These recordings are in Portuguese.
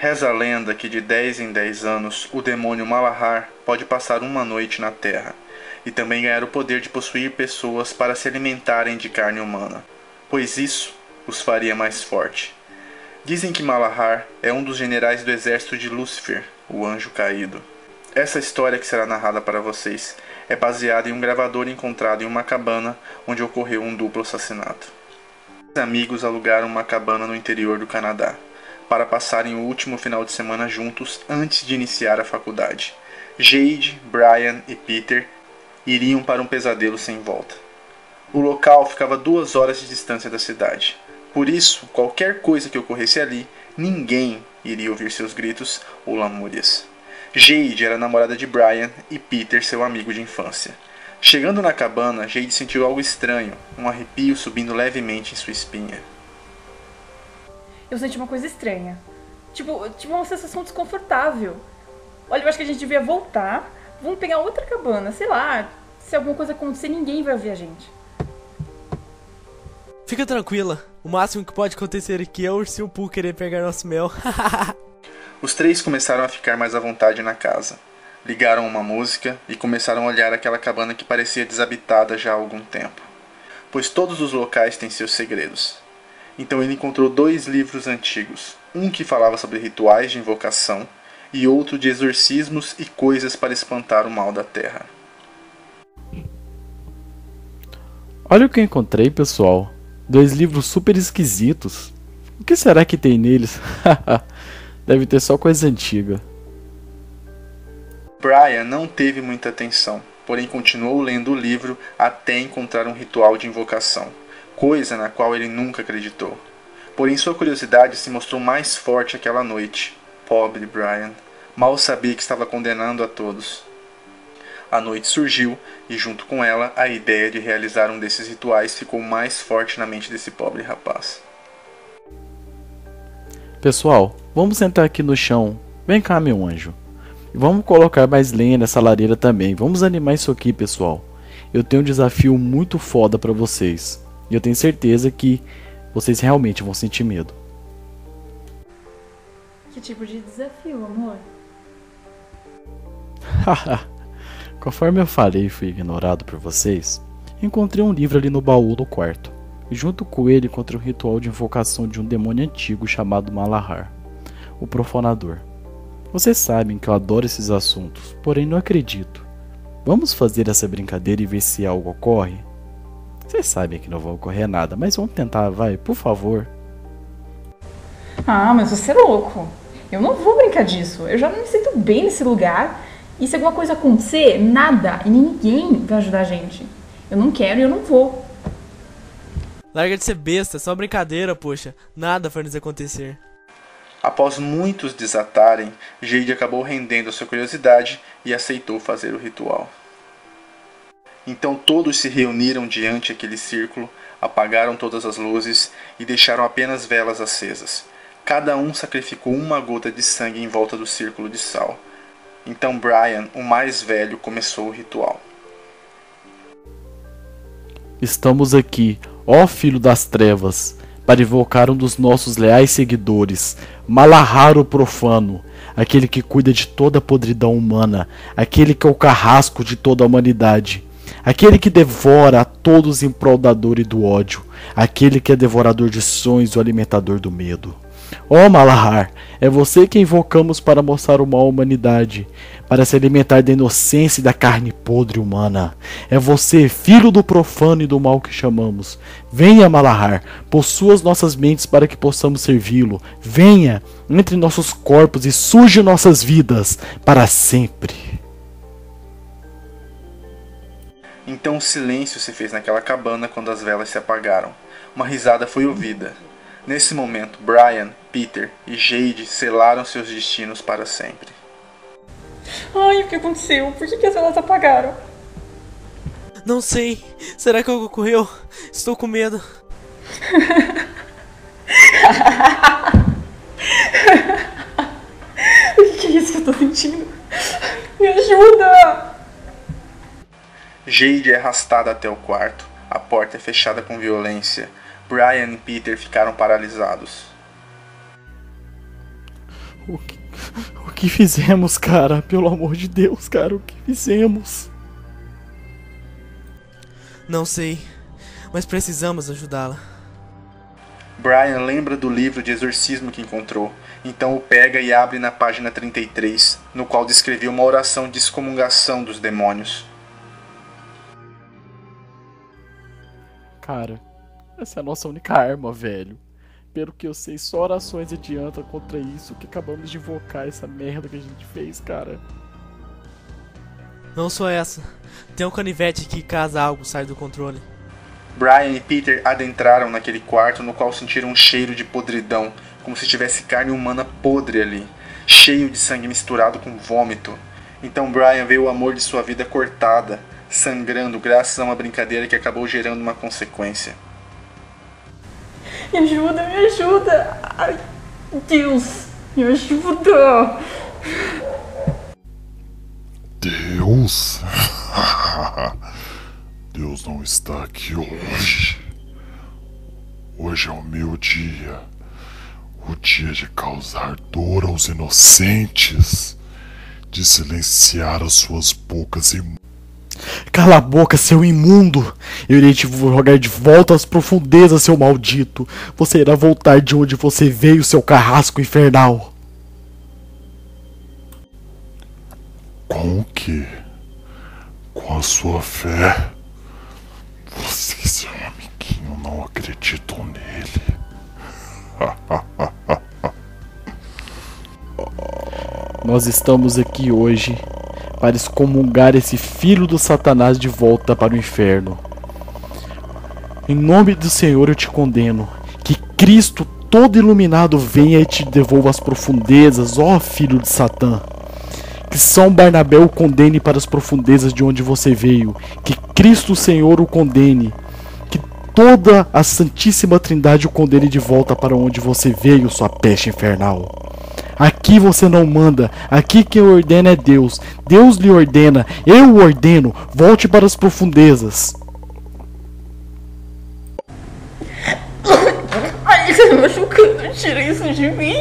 Reza a lenda que de 10 em 10 anos o demônio Malahar pode passar uma noite na Terra e também ganhar o poder de possuir pessoas para se alimentarem de carne humana, pois isso os faria mais forte. Dizem que Malahar é um dos generais do exército de Lúcifer, o anjo caído. Essa história que será narrada para vocês é baseada em um gravador encontrado em uma cabana onde ocorreu um duplo assassinato. Os amigos alugaram uma cabana no interior do Canadá para passarem o último final de semana juntos antes de iniciar a faculdade. Jade, Brian e Peter iriam para um pesadelo sem volta. O local ficava duas horas de distância da cidade. Por isso, qualquer coisa que ocorresse ali, ninguém iria ouvir seus gritos ou lamúrias. Jade era namorada de Brian e Peter seu amigo de infância. Chegando na cabana, Jade sentiu algo estranho, um arrepio subindo levemente em sua espinha. Eu senti uma coisa estranha. Tipo, tipo uma sensação desconfortável. Olha, eu acho que a gente devia voltar. Vamos pegar outra cabana, sei lá. Se alguma coisa acontecer, ninguém vai ouvir a gente. Fica tranquila. O máximo que pode acontecer aqui é o ursinho Poo querer pegar nosso mel. Os três começaram a ficar mais à vontade na casa. Ligaram uma música e começaram a olhar aquela cabana que parecia desabitada já há algum tempo. Pois todos os locais têm seus segredos. Então ele encontrou dois livros antigos, um que falava sobre rituais de invocação e outro de exorcismos e coisas para espantar o mal da terra. Olha o que eu encontrei, pessoal. Dois livros super esquisitos. O que será que tem neles? Deve ter só coisa antiga. Brian não teve muita atenção, porém continuou lendo o livro até encontrar um ritual de invocação, coisa na qual ele nunca acreditou. Porém, sua curiosidade se mostrou mais forte aquela noite. Pobre Brian. Mal sabia que estava condenando a todos. A noite surgiu e, junto com ela, a ideia de realizar um desses rituais ficou mais forte na mente desse pobre rapaz. Pessoal, vamos sentar aqui no chão. Vem cá, meu anjo. Vamos colocar mais lenha nessa lareira também. Vamos animar isso aqui, pessoal. Eu tenho um desafio muito foda para vocês. E eu tenho certeza que vocês realmente vão sentir medo. Que tipo de desafio, amor? Conforme eu falei e fui ignorado por vocês, encontrei um livro ali no baú do quarto e junto com ele encontrei um ritual de invocação de um demônio antigo chamado Malahar, o Profanador. Vocês sabem que eu adoro esses assuntos, porém não acredito. Vamos fazer essa brincadeira e ver se algo ocorre? Vocês sabem que não vai ocorrer nada, mas vamos tentar, vai, por favor. Ah, mas você é louco. Eu não vou brincar disso. Eu já não me sinto bem nesse lugar. E se alguma coisa acontecer, nada e ninguém vai ajudar a gente. Eu não quero e eu não vou. Larga de ser besta, é só brincadeira, poxa. Nada vai nos acontecer. Após muitos desatarem, Jade acabou rendendo a sua curiosidade e aceitou fazer o ritual. Então todos se reuniram diante aquele círculo, apagaram todas as luzes e deixaram apenas velas acesas. Cada um sacrificou uma gota de sangue em volta do círculo de sal. Então Brian, o mais velho, começou o ritual. Estamos aqui, ó Filho das Trevas, para invocar um dos nossos leais seguidores, Malahar o Profano, aquele que cuida de toda a podridão humana, aquele que é o carrasco de toda a humanidade, aquele que devora a todos em prol da dor e do ódio, aquele que é devorador de sonhos e o alimentador do medo. Ó oh, Malahar, é você que invocamos para mostrar o mal à humanidade, para se alimentar da inocência e da carne podre humana. É você, filho do profano e do mal que chamamos. Venha, Malahar, possua as nossas mentes para que possamos servi-lo. Venha, entre nossos corpos e surge nossas vidas para sempre. Então silêncio se fez naquela cabana quando as velas se apagaram. Uma risada foi ouvida. Nesse momento, Brian, Peter e Jade selaram seus destinos para sempre. Ai, o que aconteceu? Por que, que as velas apagaram? Não sei. Será que algo ocorreu? Estou com medo. o que, que é isso que eu tô sentindo? Me ajuda! Jade é arrastada até o quarto. A porta é fechada com violência Brian e Peter ficaram paralisados. O que, o que fizemos, cara? Pelo amor de Deus, cara, o que fizemos? Não sei, mas precisamos ajudá-la. Brian lembra do livro de exorcismo que encontrou, então o pega e abre na página 33, no qual descrevia uma oração de excomungação dos demônios. Cara, essa é a nossa única arma, velho. Pelo que eu sei, só orações adiantam contra isso que acabamos de invocar essa merda que a gente fez, cara. Não só essa. Tem um canivete que caso algo sai do controle. Brian e Peter adentraram naquele quarto no qual sentiram um cheiro de podridão, como se tivesse carne humana podre ali, cheio de sangue misturado com vômito. Então Brian vê o amor de sua vida cortada, sangrando graças a uma brincadeira que acabou gerando uma consequência. Me ajuda, me ajuda! Ai, Deus, me ajuda! Deus? Deus não está aqui hoje. Hoje é o meu dia. O dia de causar dor aos inocentes. De silenciar as suas bocas imundas. Cala a boca, seu imundo! Eu irei te jogar de volta às profundezas, seu maldito! Você irá voltar de onde você veio, seu carrasco infernal! Com o quê? Com a sua fé? Você e seu amiguinho não acreditam nele. Nós estamos aqui hoje para excomungar esse filho do Satanás de volta para o inferno. Em nome do Senhor eu te condeno. Que Cristo todo iluminado venha e te devolva as profundezas, ó filho de Satã. Que São Barnabé o condene para as profundezas de onde você veio. Que Cristo Senhor o condene. Que toda a Santíssima Trindade o condene de volta para onde você veio, sua peste infernal. Aqui você não manda, aqui quem ordena é Deus. Deus lhe ordena, eu o ordeno, volte para as profundezas. Ai, tá me machucando, tira isso de mim!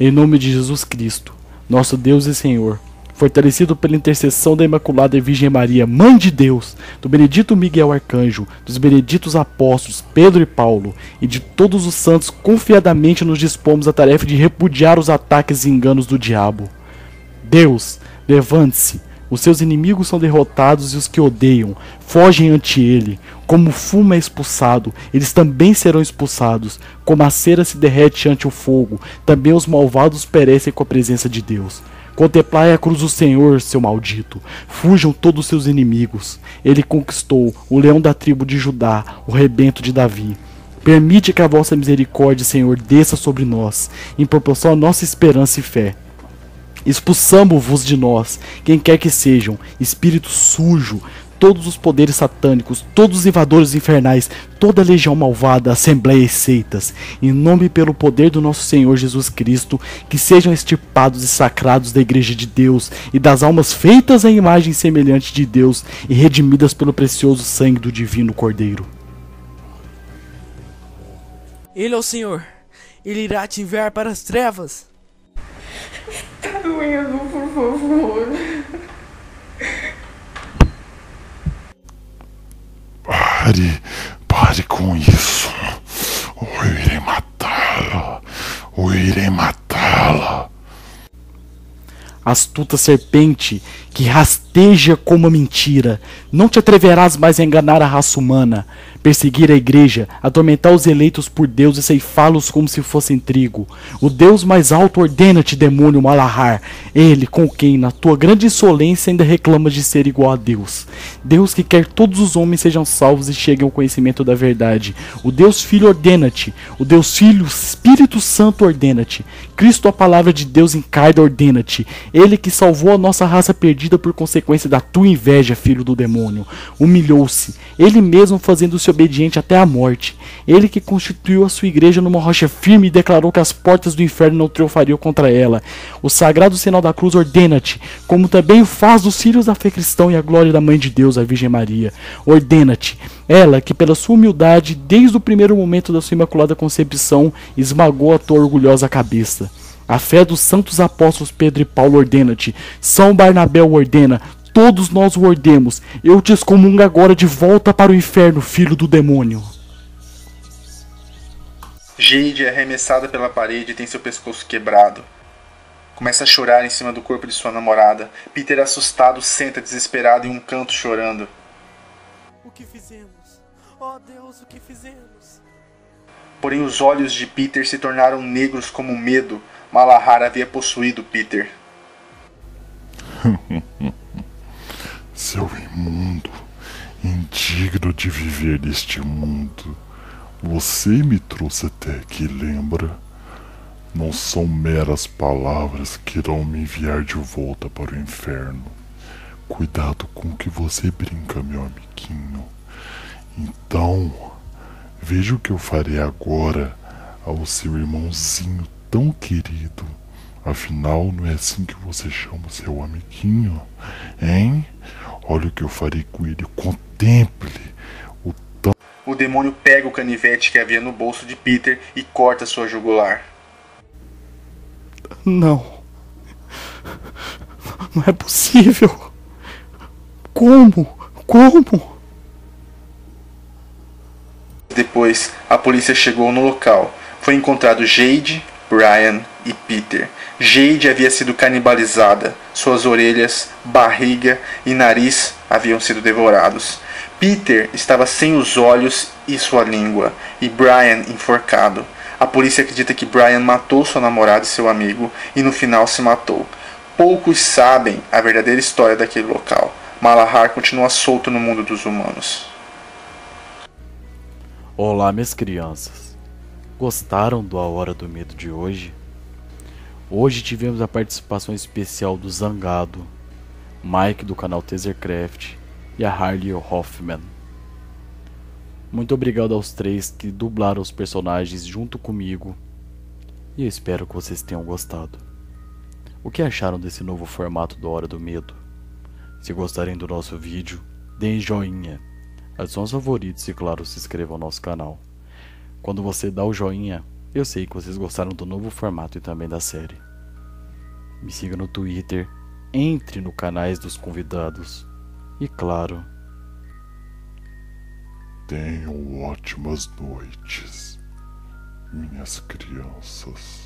Em nome de Jesus Cristo, nosso Deus e Senhor, fortalecido pela intercessão da Imaculada Virgem Maria, Mãe de Deus, do Benedito Miguel Arcanjo, dos beneditos apóstolos Pedro e Paulo e de todos os santos, confiadamente nos dispomos à tarefa de repudiar os ataques e enganos do diabo. Deus, levante-se. Os seus inimigos são derrotados e os que odeiam fogem ante ele. Como o fumo é expulsado, eles também serão expulsados. Como a cera se derrete ante o fogo, também os malvados perecem com a presença de Deus. Contemplai a cruz do Senhor, seu maldito. Fujam todos os seus inimigos. Ele conquistou o leão da tribo de Judá, o rebento de Davi. Permite que a vossa misericórdia, Senhor, desça sobre nós, em proporção à nossa esperança e fé. Expulsamo-vos de nós, quem quer que sejam, espírito sujo, todos os poderes satânicos, todos os invadores infernais, toda a legião malvada, assembleias e seitas, em nome e pelo poder do nosso Senhor Jesus Cristo, que sejam extirpados e sacrados da igreja de Deus e das almas feitas à imagem semelhante de Deus e redimidas pelo precioso sangue do divino Cordeiro. Ele é o Senhor. Ele irá te enviar para as trevas. Tá doendo, por favor. Pare, pare com isso. Ou eu irei matá-la. Ou eu irei matá-la. Astuta serpente, que rasteja como a mentira, não te atreverás mais a enganar a raça humana, perseguir a igreja, atormentar os eleitos por Deus e ceifá-los como se fossem trigo. O Deus mais alto ordena-te, demônio Malahar, ele com quem, na tua grande insolência, ainda reclamas de ser igual a Deus. Deus que quer todos os homens sejam salvos e cheguem ao conhecimento da verdade. O Deus Filho ordena-te, o Deus Filho, Espírito Santo ordena-te. Cristo, a palavra de Deus em carne, ordena-te. Ele que salvou a nossa raça perdida por consequência consequência da tua inveja, filho do demônio. Humilhou-se, ele mesmo fazendo-se obediente até a morte. Ele que constituiu a sua igreja numa rocha firme e declarou que as portas do inferno não triunfariam contra ela. O sagrado sinal da cruz ordena-te, como também o faz dos filhos da fé cristã e a glória da Mãe de Deus, a Virgem Maria. Ordena-te, ela que pela sua humildade, desde o primeiro momento da sua imaculada concepção, esmagou a tua orgulhosa cabeça. A fé dos santos apóstolos Pedro e Paulo ordena-te. São Barnabé ordena. Todos nós o ordemos. Eu te excomungo agora de volta para o inferno, filho do demônio. Jade é arremessada pela parede e tem seu pescoço quebrado. Começa a chorar em cima do corpo de sua namorada. Peter, assustado, senta desesperado em um canto chorando. O que fizemos? Oh Deus, o que fizemos? Porém, os olhos de Peter se tornaram negros como medo. Malahar havia possuído Peter. Seu imundo, indigno de viver neste mundo. Você me trouxe até aqui, lembra? Não são meras palavras que irão me enviar de volta para o inferno. Cuidado com o que você brinca, meu amiguinho. Então, veja o que eu farei agora ao seu irmãozinho tão querido. Afinal, não é assim que você chama seu amiguinho, hein? Olha o que eu farei com ele. Contemple o tão. O demônio pega o canivete que havia no bolso de Peter e corta sua jugular. Não. Não é possível. Como? Como? Depois, a polícia chegou no local. Foi encontrado Jade, Brian e Peter. Jade havia sido canibalizada. Suas orelhas, barriga e nariz haviam sido devorados. Peter estava sem os olhos e sua língua, e Brian enforcado. A polícia acredita que Brian matou sua namorada e seu amigo e no final se matou. Poucos sabem a verdadeira história daquele local. Malahar continua solto no mundo dos humanos. Olá, minhas crianças. Gostaram do A Hora do Medo de hoje? Hoje tivemos a participação especial do Zangado, Mike do canal Tasercraft e a Harley Hoffman. Muito obrigado aos três que dublaram os personagens junto comigo e eu espero que vocês tenham gostado. O que acharam desse novo formato do Hora do Medo? Se gostarem do nosso vídeo, deem joinha, adicionem aos favoritos e claro, se inscrevam ao nosso canal. Quando você dá o joinha, eu sei que vocês gostaram do novo formato e também da série. Me siga no Twitter, entre no canais dos convidados e claro, Tenham ótimas noites, minhas crianças.